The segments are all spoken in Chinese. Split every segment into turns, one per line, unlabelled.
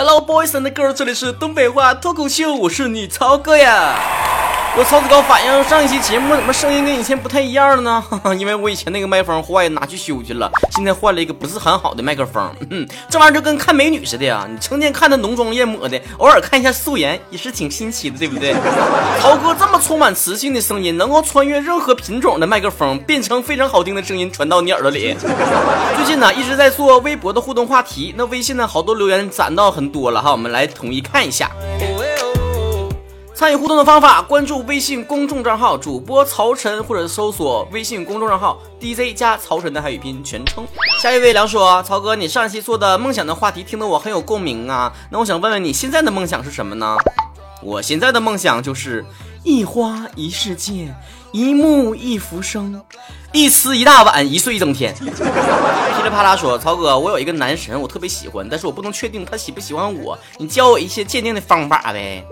Hello boys and girls，这里是东北话脱口秀，我是你超哥呀。我曹子高反映上一期节目怎么声音跟以前不太一样了呢？因为我以前那个麦克风坏，拿去修去了，现在换了一个不是很好的麦克风。嗯，这玩意儿就跟看美女似的呀，你成天看她浓妆艳抹的，偶尔看一下素颜也是挺新奇的，对不对？曹哥这么充满磁性的声音，能够穿越任何品种的麦克风，变成非常好听的声音传到你耳朵里。最近呢，一直在做微博的互动话题，那微信呢，好多留言攒到很多了哈，我们来统一看一下。参与互动的方法：关注微信公众账号主播曹晨，或者搜索微信公众账号 DJ 加曹晨的汉语拼音全称。下一位梁说：“曹哥，你上一期做的梦想的话题听得我很有共鸣啊。那我想问问你现在的梦想是什么呢？我现在的梦想就是一花一世界，一木一浮生，一吃一大碗，一睡一整天。”噼里啪啦说：“曹哥，我有一个男神，我特别喜欢，但是我不能确定他喜不喜欢我，你教我一些鉴定的方法呗。”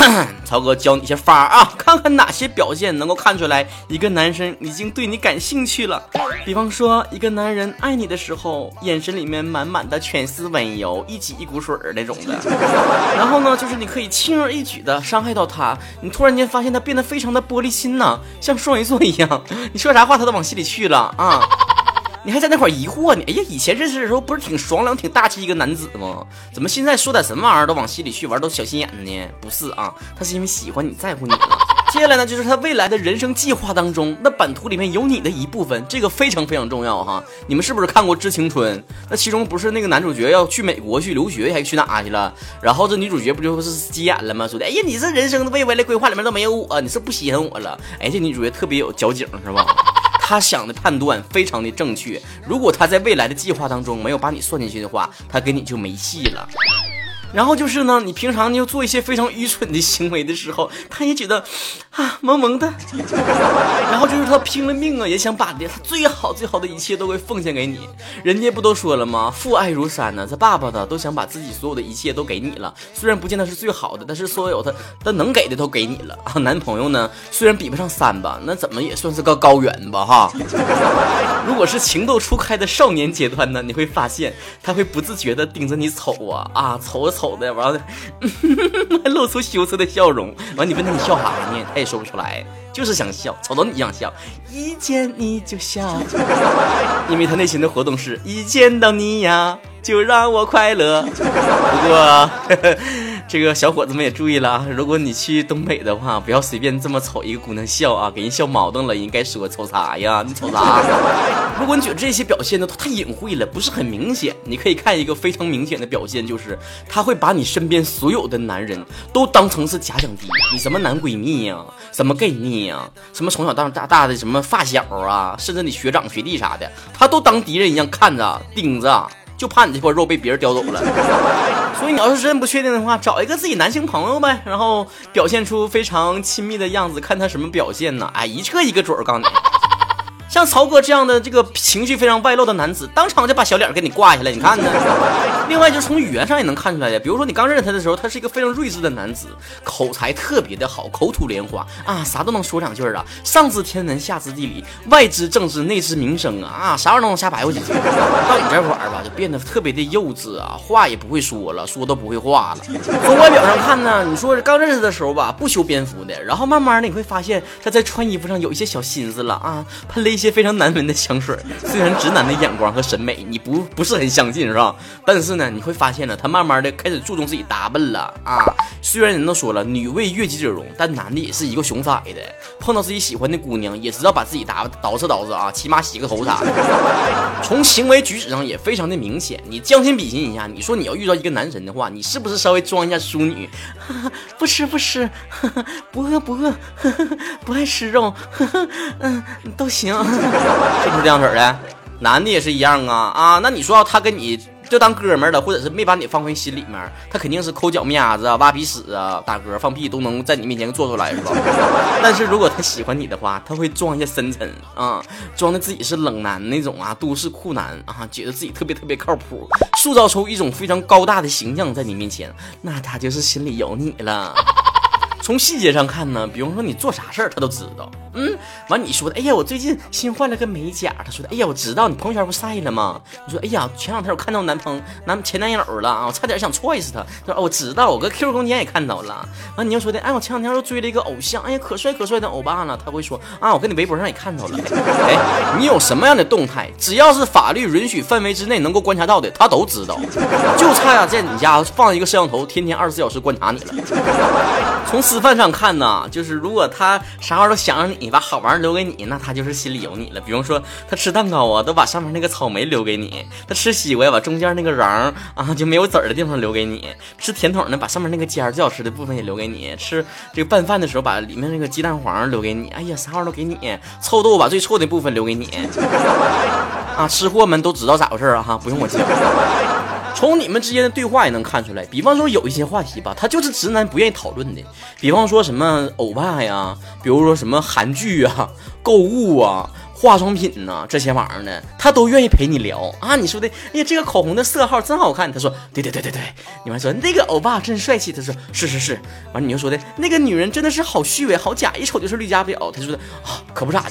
曹哥教你一些法啊，看看哪些表现能够看出来一个男生已经对你感兴趣了。比方说，一个男人爱你的时候，眼神里面满满的全是温柔，一挤一股水儿那种的。然后呢，就是你可以轻而易举的伤害到他，你突然间发现他变得非常的玻璃心呐，像双鱼座一样，你说啥话他都往心里去了啊。你还在那块疑惑呢？哎呀，以前认识的时候不是挺爽朗、挺大气一个男子吗？怎么现在说点什么玩意儿都往心里去，玩都小心眼呢？不是啊，他是因为喜欢你在乎你了。接下来呢，就是他未来的人生计划当中，那版图里面有你的一部分，这个非常非常重要哈。你们是不是看过《致青春》？那其中不是那个男主角要去美国去留学，还去哪去了？然后这女主角不就是急眼了吗？说的，哎呀，你这人生的未来规划里面都没有我，你是不稀罕我了？哎，这女主角特别有交警是吧？他想的判断非常的正确，如果他在未来的计划当中没有把你算进去的话，他跟你就没戏了。然后就是呢，你平常你要做一些非常愚蠢的行为的时候，他也觉得 啊萌萌的。然后就是他拼了命啊，也想把他最好最好的一切都会奉献给你。人家不都说了吗？父爱如山呢，他爸爸的都想把自己所有的一切都给你了。虽然不见得是最好的，但是所有他他能给的都给你了啊。男朋友呢，虽然比不上山吧，那怎么也算是个高原吧哈。如果是情窦初开的少年阶段呢，你会发现他会不自觉的盯着你瞅啊啊瞅着瞅。丑的完了，还 露出羞涩的笑容。完，你问他你笑啥呢？他也说不出来，就是想笑，瞅到你一样笑，一见你就笑。因为他内心的活动是一见到你呀，就让我快乐。不过。这个小伙子们也注意了啊！如果你去东北的话，不要随便这么瞅一个姑娘笑啊，给人笑毛瞪了，人该说瞅啥呀？你瞅啥？如果你觉得这些表现都太隐晦了，不是很明显，你可以看一个非常明显的表现，就是他会把你身边所有的男人都当成是假想敌，你什么男闺蜜呀，什么 gay 蜜呀，什么从小到大大的什么发小啊，甚至你学长学弟啥的，他都当敌人一样看着盯着。就怕你这波肉被别人叼走了，所以你要是真不确定的话，找一个自己男性朋友呗，然后表现出非常亲密的样子，看他什么表现呢？哎，一撤一个准儿，告诉你。像曹哥这样的这个情绪非常外露的男子，当场就把小脸给你挂下来，你看呢？另外，就从语言上也能看出来的，比如说你刚认识他的时候，他是一个非常睿智的男子，口才特别的好，口吐莲花啊，啥都能说两句啊，上知天文，下知地理，外知政治，内知民生啊，啊，啥玩意都能瞎白话几句。到你这块儿吧，就变得特别的幼稚啊，话也不会说了，说都不会话了。从外表上看呢，你说刚认识的时候吧，不修边幅的，然后慢慢的你会发现他在穿衣服上有一些小心思了啊，喷了一。一些非常难闻的香水，虽然直男的眼光和审美你不不是很相信是吧？但是呢，你会发现呢，他慢慢的开始注重自己打扮了啊。虽然人都说了女为悦己者容，但男的也是一个熊崽的，碰到自己喜欢的姑娘，也知道把自己打扮捯饬捯饬啊，起码洗个头啥的。从行为举止上也非常的明显。你将心比心一下，你说你要遇到一个男神的话，你是不是稍微装一下淑女？不吃不吃，不饿不饿，不爱吃肉，嗯，都行。是不是这样式的？男的也是一样啊啊！那你说他跟你就当哥们儿了，或者是没把你放回心里面，他肯定是抠脚面子啊、挖鼻屎啊、打嗝、放屁都能在你面前做出来，是吧？但是如果他喜欢你的话，他会装一下深沉啊，装的自己是冷男那种啊，都市酷男啊，觉得自己特别特别靠谱，塑造出一种非常高大的形象在你面前，那他就是心里有你了。从细节上看呢，比方说你做啥事儿，他都知道。嗯，完你说的，哎呀，我最近新换了个美甲。他说的，哎呀，我知道你朋友圈不晒了吗？你说，哎呀，前两天我看到男朋男前男友了啊，我差点想踹死他。他说，哦我知道，我搁 QQ 空间也看到了。完你又说的，哎，我前两天又追了一个偶像，哎呀，可帅可帅的欧巴了。他会说，啊，我跟你微博上也看到了。哎，你有什么样的动态，只要是法律允许范围之内能够观察到的，他都知道。就差呀，在你家放一个摄像头，天天二十四小时观察你了。从吃饭上看呢，就是如果他啥玩意儿都想着你，你把好玩留给你，那他就是心里有你了。比方说，他吃蛋糕啊，都把上面那个草莓留给你；他吃西瓜，把中间那个瓤啊就没有籽的地方留给你；吃甜筒呢，把上面那个尖儿最好吃的部分也留给你；吃这个拌饭的时候，把里面那个鸡蛋黄留给你。哎呀，啥玩意儿都给你。臭豆腐把最臭的部分留给你。啊，吃货们都知道咋回事啊哈，不用我教。从你们之间的对话也能看出来，比方说有一些话题吧，他就是直男不愿意讨论的，比方说什么欧巴呀，比如说什么韩剧啊、购物啊。化妆品呐，这些玩意儿呢，他都愿意陪你聊啊。你说的，哎呀，这个口红的色号真好看。他说，对对对对对。你们说那个欧巴真帅气。他说，是是是。完，你就说的那个女人真的是好虚伪，好假，一瞅就是绿茶婊。他说的啊，可不咋的。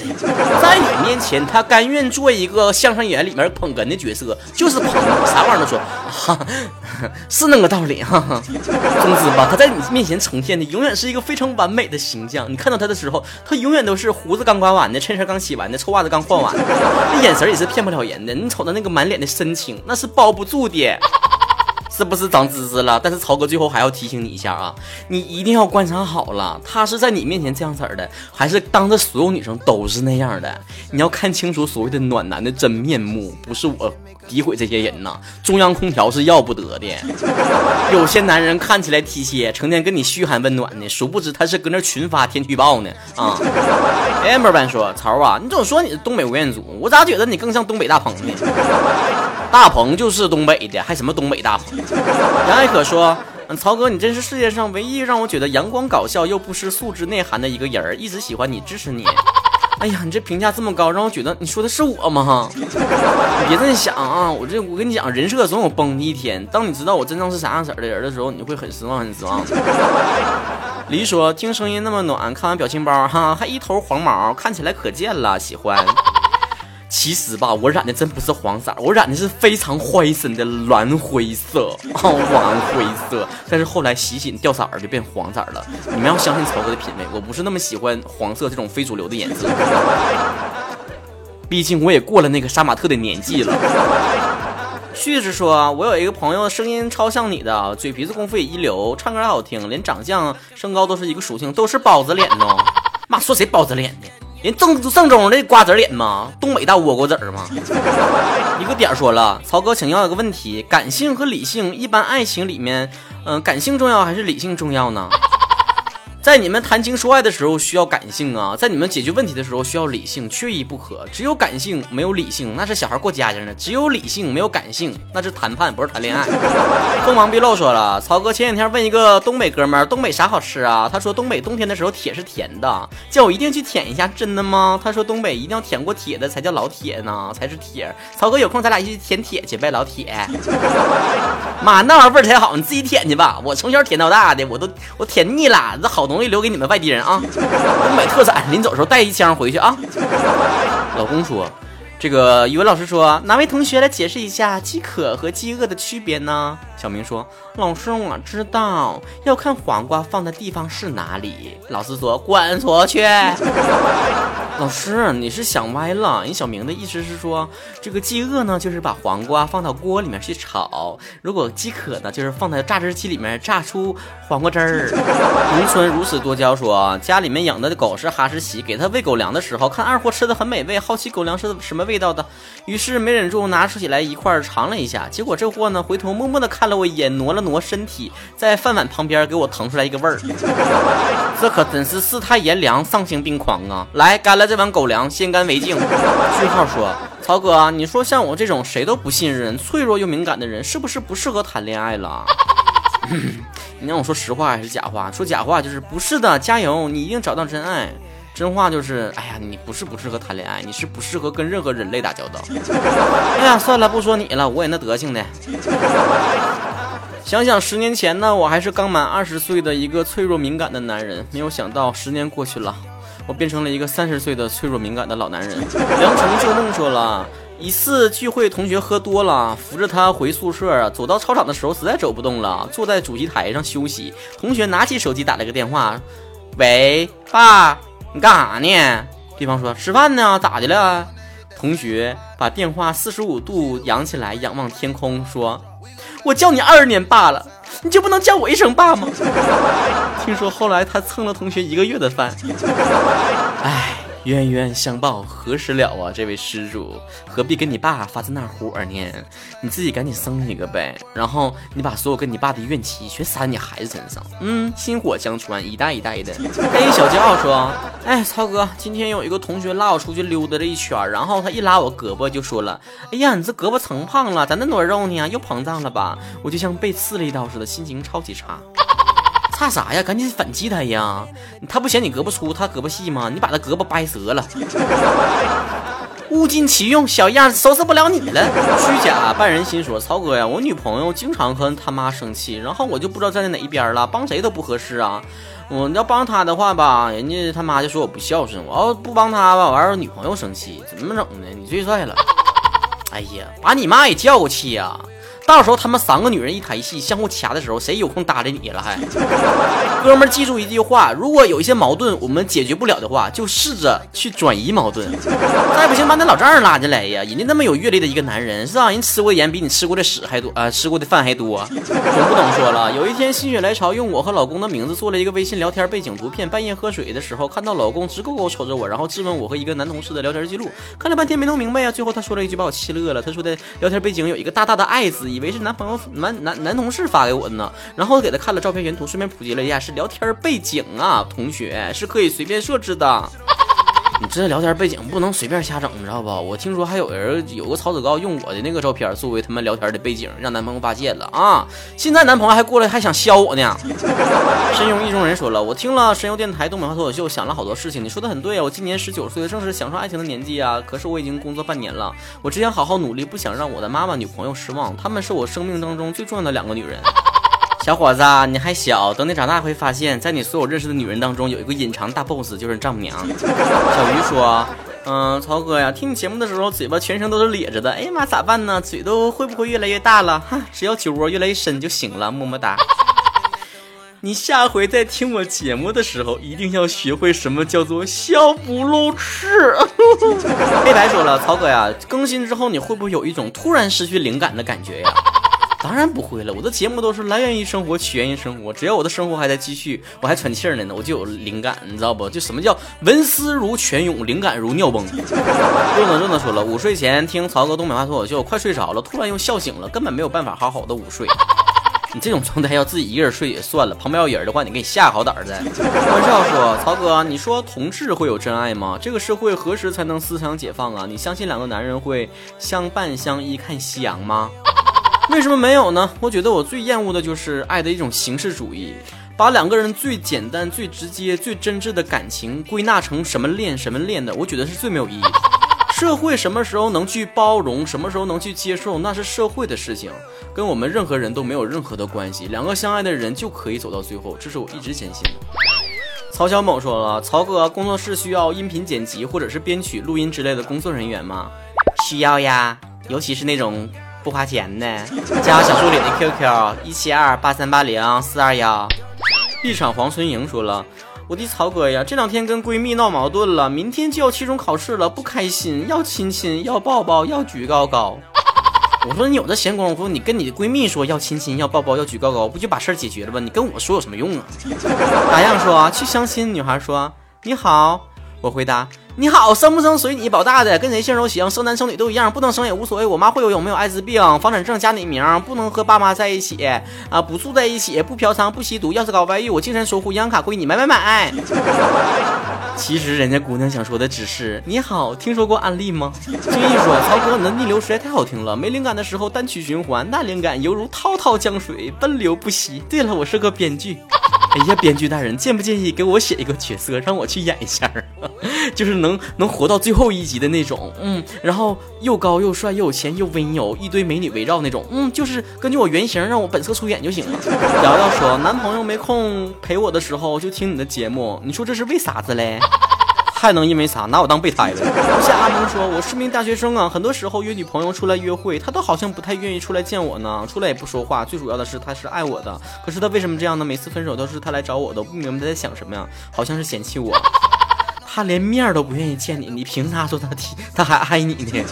在你面前，他甘愿做一个相声演员里面捧哏的角色，就是捧，啥玩意儿都说，哈，是那个道理哈。总之吧，他在你面前呈现的永远是一个非常完美的形象。你看到他的时候，他永远都是胡子刚刮完的，衬衫刚洗完的，臭袜。子刚换完的，那眼神也是骗不了人的。你瞅他那个满脸的深情，那是包不住的，是不是长知识了？但是曹哥最后还要提醒你一下啊，你一定要观察好了，他是在你面前这样子的，还是当着所有女生都是那样的？你要看清楚所谓的暖男的真面目，不是我。诋毁这些人呐，中央空调是要不得的。有些男人看起来体贴，成天跟你嘘寒问暖的，殊不知他是搁那群发天气预报呢。啊，amber 班说，曹啊，你总说你是东北吴彦祖，我咋觉得你更像东北大鹏呢？大鹏就是东北的，还什么东北大鹏？杨爱可说，曹哥，你真是世界上唯一让我觉得阳光搞笑又不失素质内涵的一个人，一直喜欢你，支持你。哎呀，你这评价这么高，让我觉得你说的是我吗？你别这么想啊！我这我跟你讲，人设总有崩的一天。当你知道我真正是啥样色的人的时候，你会很失望，很失望。李说，听声音那么暖，看完表情包哈，还一头黄毛，看起来可贱了，喜欢。其实吧，我染的真不是黄色，我染的是非常灰深的蓝灰色，蓝灰色。但是后来洗洗掉色儿就变黄色了。你们要相信曹哥的品味，我不是那么喜欢黄色这种非主流的颜色。毕竟我也过了那个杀马特的年纪了。旭子说，我有一个朋友，声音超像你的，嘴皮子功夫也一流，唱歌还好听，连长相、身高都是一个属性，都是包子脸呢。妈，说谁包子脸的？人正正宗的瓜子脸吗？东北大窝瓜子儿吗？一个点说了，曹哥，请教一个问题：感性和理性，一般爱情里面，嗯，感性重要还是理性重要呢？在你们谈情说爱的时候需要感性啊，在你们解决问题的时候需要理性，缺一不可。只有感性没有理性，那是小孩过家家呢；只有理性没有感性，那是谈判，不是谈恋爱。锋芒毕露说了，曹哥前两天问一个东北哥们儿，东北啥好吃啊？他说东北冬天的时候铁是甜的，叫我一定去舔一下，真的吗？他说东北一定要舔过铁的才叫老铁呢，才是铁。曹哥有空咱俩一起舔铁去呗，老铁。妈，那玩意儿味儿才好，你自己舔去吧。我从小舔到大的，我都我舔腻了，这好。容易留给你们外地人啊！东北特产，临走时候带一箱回去啊！老公说。这个语文老师说，哪位同学来解释一下饥渴和饥饿的区别呢？小明说，老师我知道，要看黄瓜放的地方是哪里。老师说，滚出去！老师，你是想歪了。人小明的意思是说，这个饥饿呢，就是把黄瓜放到锅里面去炒；如果饥渴呢，就是放在榨汁机里面榨出黄瓜汁儿。农村如此多娇说，家里面养的狗是哈士奇，给它喂狗粮的时候，看二货吃的很美味，好奇狗粮是什么。味道的，于是没忍住拿出起来一块尝了一下，结果这货呢回头默默的看了我一眼，挪了挪身体，在饭碗旁边给我腾出来一个味儿，这可真是世态炎凉，丧心病狂啊！来，干了这碗狗粮，先干为敬。句号说，曹哥，你说像我这种谁都不信任、脆弱又敏感的人，是不是不适合谈恋爱了？你让我说实话还是假话？说假话就是不是的，加油，你一定找到真爱。真话就是，哎呀，你不是不适合谈恋爱，你是不适合跟任何人类打交道。哎呀，算了，不说你了，我也那德行的。想想十年前呢，我还是刚满二十岁的一个脆弱敏感的男人，没有想到十年过去了，我变成了一个三十岁的脆弱敏感的老男人。梁成做梦说了。一次聚会，同学喝多了，扶着他回宿舍。走到操场的时候，实在走不动了，坐在主席台上休息。同学拿起手机打了个电话：“喂，爸，你干啥呢？”对方说：“吃饭呢。”咋的了？同学把电话四十五度扬起来，仰望天空，说：“我叫你二十年爸了，你就不能叫我一声爸吗？”听说后来他蹭了同学一个月的饭。哎。冤冤相报何时了啊！这位施主，何必跟你爸发这那火呢？你自己赶紧生一个呗，然后你把所有跟你爸的怨气全撒你孩子身上，嗯，薪火相传，一代一代的。黑小骄傲说：“哎，曹哥，今天有一个同学拉我出去溜达了一圈，然后他一拉我胳膊就说了：‘哎呀，你这胳膊成胖了，咋那么多肉呢？又膨胀了吧？’我就像被刺了一刀似的，心情超级差。”怕啥呀？赶紧反击他呀！他不嫌你胳膊粗，他胳膊细吗？你把他胳膊掰折了。物尽其用，小样收拾不了你了。虚假半人心说：曹哥呀，我女朋友经常和他妈生气，然后我就不知道站在哪一边了，帮谁都不合适啊。我要帮他的话吧，人家他妈就说我不孝顺；我要不帮他吧，完了女朋友生气，怎么整呢？你最帅了。哎呀，把你妈也叫过去呀！到时候他们三个女人一台戏，相互掐的时候，谁有空搭理你了？还，哥们儿，记住一句话：如果有一些矛盾我们解决不了的话，就试着去转移矛盾。再不行，把那老丈人拉进来呀！人家那么有阅历的一个男人，是吧？人吃过盐比你吃过的屎还多啊，吃过的饭还多。总不能说了。有一天心血来潮，用我和老公的名字做了一个微信聊天背景图片。半夜喝水的时候，看到老公直勾勾瞅着我，然后质问我和一个男同事的聊天记录。看了半天没弄明白呀，最后他说了一句把我气乐了。他说的聊天背景有一个大大的爱字。以为是男朋友男男男同事发给我的呢，然后给他看了照片原图，顺便普及了一下是聊天背景啊，同学是可以随便设置的。你这聊天背景不能随便瞎整，你知道不？我听说还有人有个曹子高用我的那个照片作为他们聊天的背景，让男朋友发现了啊！现在男朋友还过来还想削我呢。神游意中人说了，我听了神游电台东北话脱口秀，想了好多事情。你说的很对啊，我今年十九岁，正是享受爱情的年纪啊。可是我已经工作半年了，我只想好好努力，不想让我的妈妈、女朋友失望。她们是我生命当中最重要的两个女人。小伙子，你还小，等你长大会发现，在你所有认识的女人当中，有一个隐藏大 boss，就是丈母娘。小鱼说：“嗯，曹哥呀，听你节目的时候，嘴巴全程都是咧着的。哎呀妈，咋办呢？嘴都会不会越来越大了？哈，只要酒窝越来越深就行了。么么哒。你下回在听我节目的时候，一定要学会什么叫做笑不露齿。黑白说了，曹哥呀，更新之后你会不会有一种突然失去灵感的感觉呀？”当然不会了，我的节目都是来源于生活，起源于生活。只要我的生活还在继续，我还喘气儿呢，我就有灵感，你知道不？就什么叫文思如泉涌，灵感如尿崩。肉呢肉呢说了，午睡前听曹哥东北话脱口秀，快睡着了，突然又笑醒了，根本没有办法好好的午睡。你这种状态要自己一个人睡也算了，旁边有人的话，你给你下好胆儿的。关少说，曹哥，你说同志会有真爱吗？这个社会何时才能思想解放啊？你相信两个男人会相伴相依看夕阳吗？为什么没有呢？我觉得我最厌恶的就是爱的一种形式主义，把两个人最简单、最直接、最真挚的感情归纳成什么恋什么恋的，我觉得是最没有意义的。社会什么时候能去包容，什么时候能去接受，那是社会的事情，跟我们任何人都没有任何的关系。两个相爱的人就可以走到最后，这是我一直坚信的。曹小某说了，曹哥，工作室需要音频剪辑或者是编曲、录音之类的工作人员吗？需要呀，尤其是那种。不花钱的，加小助理的 QQ 一七二八三八零四二幺。一场黄春莹说了：“我的曹哥呀，这两天跟闺蜜闹矛盾了，明天就要期中考试了，不开心，要亲亲，要抱抱，要举高高。”我说：“你有这闲工夫，你跟你的闺蜜说要亲亲，要抱抱，要举高高，不就把事儿解决了吗？你跟我说有什么用啊？”打样说去相亲，女孩说：“你好。”我回答。你好，生不生随你，保大的跟谁姓都行，生男生女都一样，不能生也无所谓。我妈会游泳，没有艾滋病，房产证加你名，不能和爸妈在一起啊，不住在一起，不嫖娼，不吸毒，要是搞外遇，我净身守护，银行卡归你，买买买。其实人家姑娘想说的只是你好，听说过安利吗？静怡说，曹哥你的逆流实在太好听了，没灵感的时候单曲循环，那灵感犹如滔滔江水，奔流不息。对了，我是个编剧。哎呀，编剧大人，介不介意给我写一个角色，让我去演一下 就是能能活到最后一集的那种，嗯，然后又高又帅又有钱又温柔，一堆美女围绕那种，嗯，就是根据我原型让我本色出演就行了。瑶瑶说，男朋友没空陪我的时候就听你的节目，你说这是为啥子嘞？太能因为啥拿我当备胎了？不像阿蒙说，我是名大学生啊，很多时候约女朋友出来约会，她都好像不太愿意出来见我呢，出来也不说话。最主要的是她是爱我的，可是她为什么这样呢？每次分手都是她来找我，都不明白她在想什么呀？好像是嫌弃我。他连面都不愿意见你，你凭啥说他提他还爱你呢？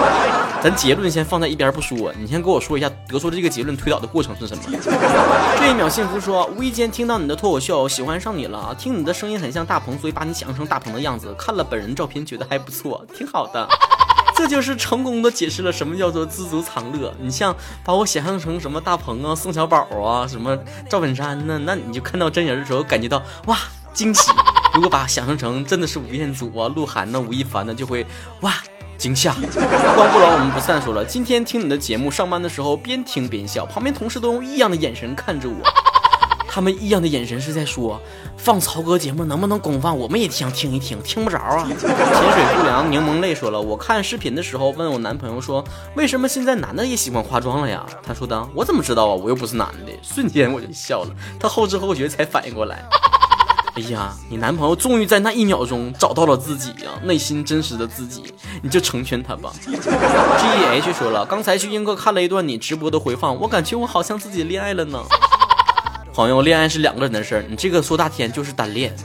咱结论先放在一边不说，你先给我说一下得出这个结论推导的过程是什么？这一秒幸福说，无意间听到你的脱口秀，喜欢上你了，听你的声音很像大鹏，所以把你想象成大鹏的样子。看了本人照片，觉得还不错，挺好的。这就是成功的解释了什么叫做知足常乐。你像把我想象成什么大鹏啊、宋小宝啊、什么赵本山呢？那你就看到真人的时候感觉到哇惊喜。如果把想象成真的是吴彦祖啊、鹿晗呢、吴亦凡呢，就会哇惊吓。光不老，我们不散说了。今天听你的节目，上班的时候边听边笑，旁边同事都用异样的眼神看着我。他们异样的眼神是在说，放曹哥节目能不能公放？我们也想听一听，听不着啊。潜水不良柠檬泪说了，我看视频的时候问我男朋友说，为什么现在男的也喜欢化妆了呀？他说的，我怎么知道啊？我又不是男的。瞬间我就笑了，他后知后觉才反应过来。哎呀，你男朋友终于在那一秒钟找到了自己呀，内心真实的自己，你就成全他吧。G E H 说了，刚才去英哥看了一段你直播的回放，我感觉我好像自己恋爱了呢。朋友，恋爱是两个人的事儿，你这个说大天就是单恋。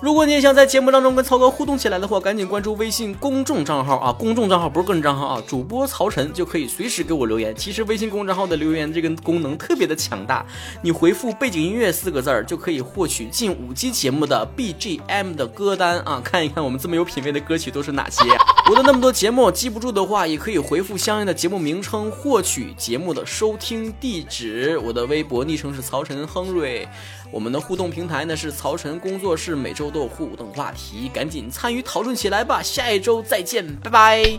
如果你也想在节目当中跟曹哥互动起来的话，赶紧关注微信公众账号啊！公众账号不是个人账号啊，主播曹晨就可以随时给我留言。其实微信公众账号的留言这个功能特别的强大，你回复背景音乐四个字儿就可以获取近五期节目的 BGM 的歌单啊！看一看我们这么有品位的歌曲都是哪些。我的那么多节目记不住的话，也可以回复相应的节目名称获取节目的收听地址。我的微博昵称是曹晨亨瑞。我们的互动平台呢是曹晨工作室，每周都有互动话题，赶紧参与讨论起来吧！下一周再见，拜拜。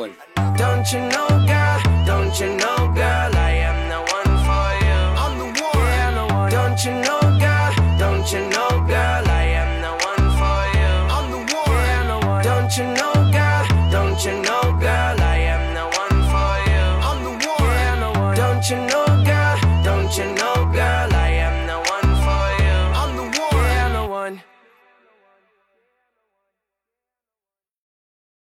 one.